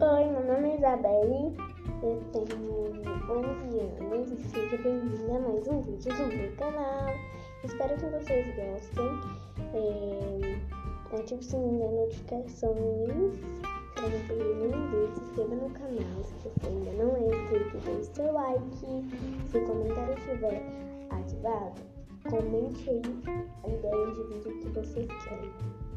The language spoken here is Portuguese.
Oi, meu nome é Isabelle, eu tenho 11 anos e seja bem-vinda a mais um vídeo do meu canal. Espero que vocês gostem. É, ative o sininho das notificações para não perder nenhum vídeo. Se inscreva no canal se você ainda não é inscrito. Deixe seu like. Se o comentário estiver ativado, comente aí a ideia de vídeo que vocês querem.